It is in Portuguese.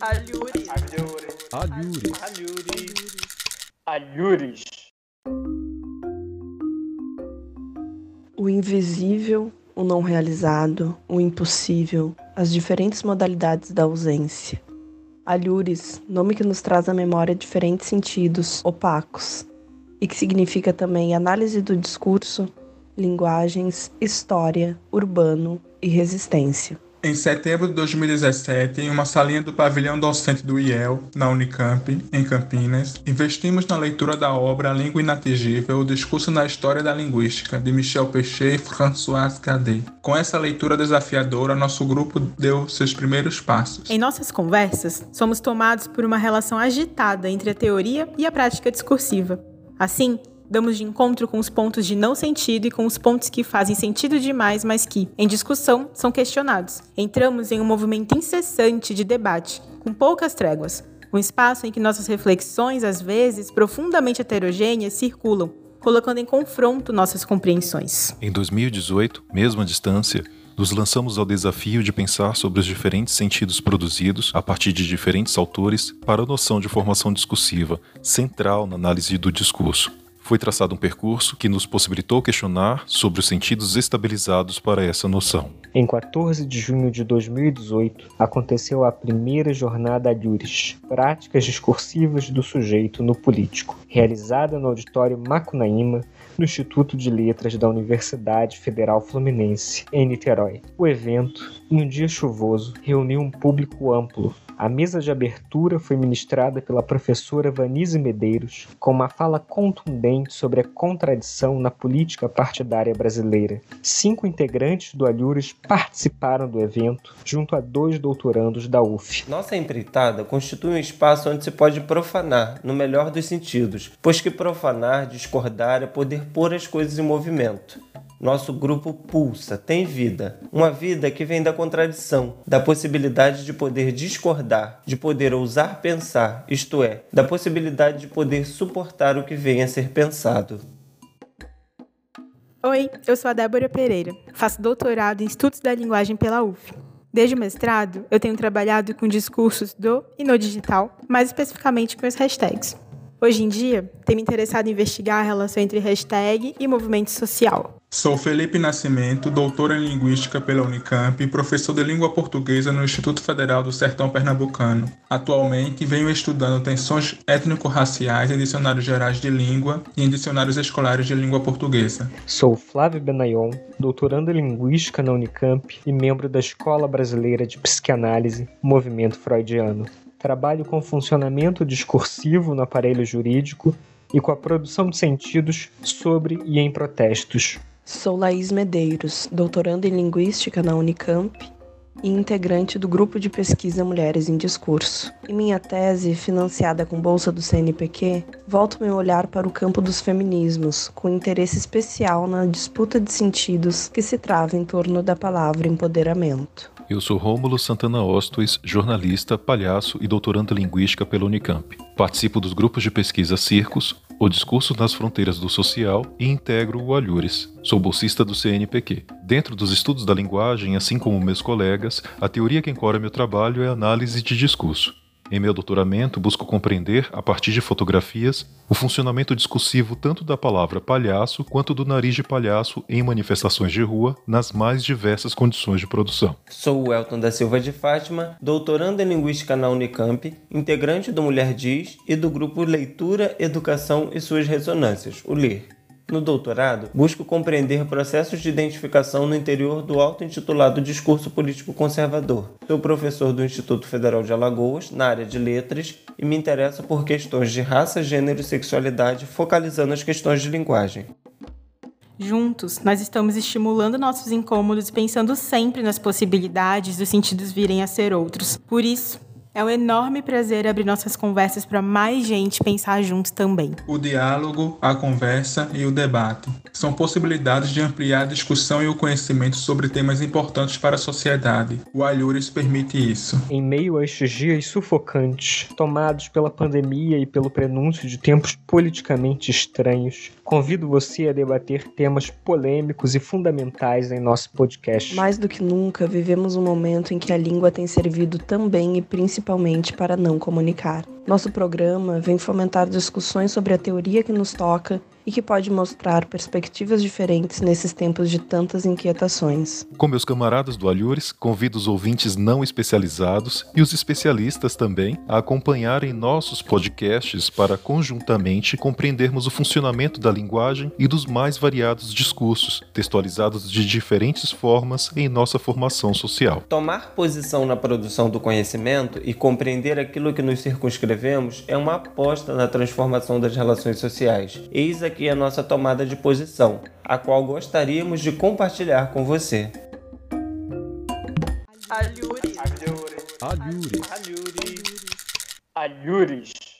Alhures. Alhures. Alhures. Alhures. O invisível, o não realizado, o impossível, as diferentes modalidades da ausência. Alhures, nome que nos traz à memória diferentes sentidos opacos e que significa também análise do discurso, linguagens, história, urbano e resistência. Em setembro de 2017, em uma salinha do pavilhão docente do IEL, na Unicamp, em Campinas, investimos na leitura da obra Língua Inatingível, o discurso na história da linguística, de Michel Pechet e François Cadet. Com essa leitura desafiadora, nosso grupo deu seus primeiros passos. Em nossas conversas, somos tomados por uma relação agitada entre a teoria e a prática discursiva. Assim, damos de encontro com os pontos de não sentido e com os pontos que fazem sentido demais, mas que, em discussão, são questionados. Entramos em um movimento incessante de debate, com poucas tréguas, um espaço em que nossas reflexões, às vezes profundamente heterogêneas, circulam, colocando em confronto nossas compreensões. Em 2018, mesmo à distância, nos lançamos ao desafio de pensar sobre os diferentes sentidos produzidos a partir de diferentes autores para a noção de formação discursiva, central na análise do discurso foi traçado um percurso que nos possibilitou questionar sobre os sentidos estabilizados para essa noção. Em 14 de junho de 2018, aconteceu a primeira jornada Alhures, Práticas Discursivas do Sujeito no Político, realizada no Auditório Macunaíma, no Instituto de Letras da Universidade Federal Fluminense, em Niterói. O evento, em um dia chuvoso, reuniu um público amplo, a mesa de abertura foi ministrada pela professora Vanise Medeiros, com uma fala contundente sobre a contradição na política partidária brasileira. Cinco integrantes do Alhures participaram do evento, junto a dois doutorandos da UF. Nossa empreitada constitui um espaço onde se pode profanar, no melhor dos sentidos, pois que profanar, discordar é poder pôr as coisas em movimento. Nosso grupo pulsa, tem vida. Uma vida que vem da contradição, da possibilidade de poder discordar, de poder ousar pensar, isto é, da possibilidade de poder suportar o que vem a ser pensado. Oi, eu sou a Débora Pereira, faço doutorado em Estudos da Linguagem pela UF. Desde o mestrado, eu tenho trabalhado com discursos do e no digital, mais especificamente com as hashtags. Hoje em dia, tenho me interessado em investigar a relação entre hashtag e movimento social. Sou Felipe Nascimento, doutor em Linguística pela Unicamp e professor de Língua Portuguesa no Instituto Federal do Sertão Pernambucano. Atualmente, venho estudando tensões étnico-raciais em dicionários gerais de língua e em dicionários escolares de língua portuguesa. Sou Flávio Benayon, doutorando em Linguística na Unicamp e membro da Escola Brasileira de Psicanálise, Movimento Freudiano. Trabalho com funcionamento discursivo no aparelho jurídico e com a produção de sentidos sobre e em protestos. Sou Laís Medeiros, doutoranda em Linguística na Unicamp e integrante do grupo de pesquisa Mulheres em Discurso. Em minha tese, financiada com bolsa do CNPq, volto meu olhar para o campo dos feminismos, com interesse especial na disputa de sentidos que se trava em torno da palavra empoderamento. Eu sou Rômulo Santana Ostois, jornalista, palhaço e doutorando em linguística pela Unicamp. Participo dos grupos de pesquisa Circos, O Discurso nas Fronteiras do Social e integro o Alhures. Sou bolsista do CNPq. Dentro dos estudos da linguagem, assim como meus colegas, a teoria que encora meu trabalho é a análise de discurso. Em meu doutoramento, busco compreender, a partir de fotografias, o funcionamento discursivo tanto da palavra palhaço quanto do nariz de palhaço em manifestações de rua, nas mais diversas condições de produção. Sou o Elton da Silva de Fátima, doutorando em Linguística na Unicamp, integrante do Mulher Diz e do grupo Leitura, Educação e Suas Ressonâncias, o LIR. No doutorado, busco compreender processos de identificação no interior do auto-intitulado discurso político conservador. Sou professor do Instituto Federal de Alagoas, na área de letras, e me interesso por questões de raça, gênero e sexualidade, focalizando as questões de linguagem. Juntos, nós estamos estimulando nossos incômodos e pensando sempre nas possibilidades dos sentidos virem a ser outros. Por isso, é um enorme prazer abrir nossas conversas para mais gente pensar juntos também. O diálogo, a conversa e o debate são possibilidades de ampliar a discussão e o conhecimento sobre temas importantes para a sociedade. O Alhures permite isso. Em meio a estes dias sufocantes, tomados pela pandemia e pelo prenúncio de tempos politicamente estranhos, convido você a debater temas polêmicos e fundamentais em nosso podcast. Mais do que nunca, vivemos um momento em que a língua tem servido também e principalmente principalmente para não comunicar. Nosso programa vem fomentar discussões sobre a teoria que nos toca e que pode mostrar perspectivas diferentes nesses tempos de tantas inquietações. Com meus camaradas do Alhures, convido os ouvintes não especializados e os especialistas também a acompanharem nossos podcasts para conjuntamente compreendermos o funcionamento da linguagem e dos mais variados discursos, textualizados de diferentes formas em nossa formação social. Tomar posição na produção do conhecimento e compreender aquilo que nos circunscrevemos é uma aposta na transformação das relações sociais. Eis aqui a nossa tomada de posição, a qual gostaríamos de compartilhar com você. Alhures. Alhures. Alhures.